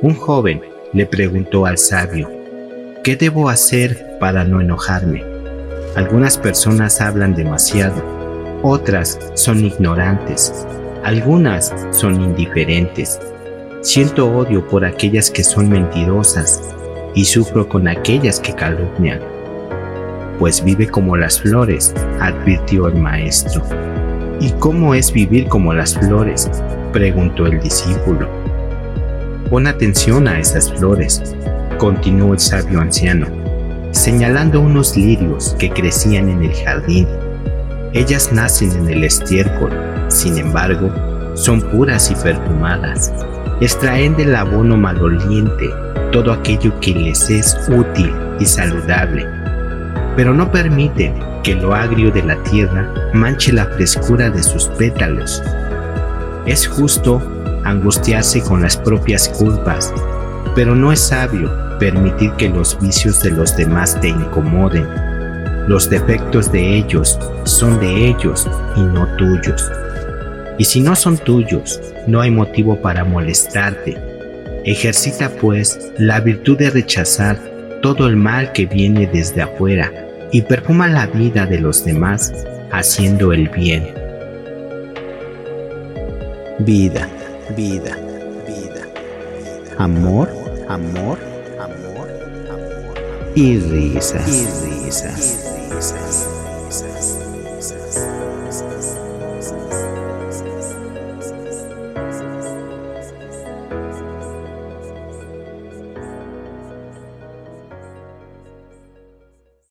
Un joven le preguntó al sabio, ¿qué debo hacer para no enojarme? Algunas personas hablan demasiado, otras son ignorantes, algunas son indiferentes. Siento odio por aquellas que son mentirosas y sufro con aquellas que calumnian. Pues vive como las flores, advirtió el maestro. ¿Y cómo es vivir como las flores? preguntó el discípulo. Pon atención a esas flores, continuó el sabio anciano, señalando unos lirios que crecían en el jardín. Ellas nacen en el estiércol, sin embargo, son puras y perfumadas. Extraen del abono maloliente todo aquello que les es útil y saludable, pero no permiten que lo agrio de la tierra manche la frescura de sus pétalos. Es justo angustiarse con las propias culpas, pero no es sabio permitir que los vicios de los demás te incomoden. Los defectos de ellos son de ellos y no tuyos. Y si no son tuyos, no hay motivo para molestarte. Ejercita pues la virtud de rechazar todo el mal que viene desde afuera y perfuma la vida de los demás haciendo el bien. Vida vida, vida, amor, amor, amor, amor, y risas, y risas, y risas.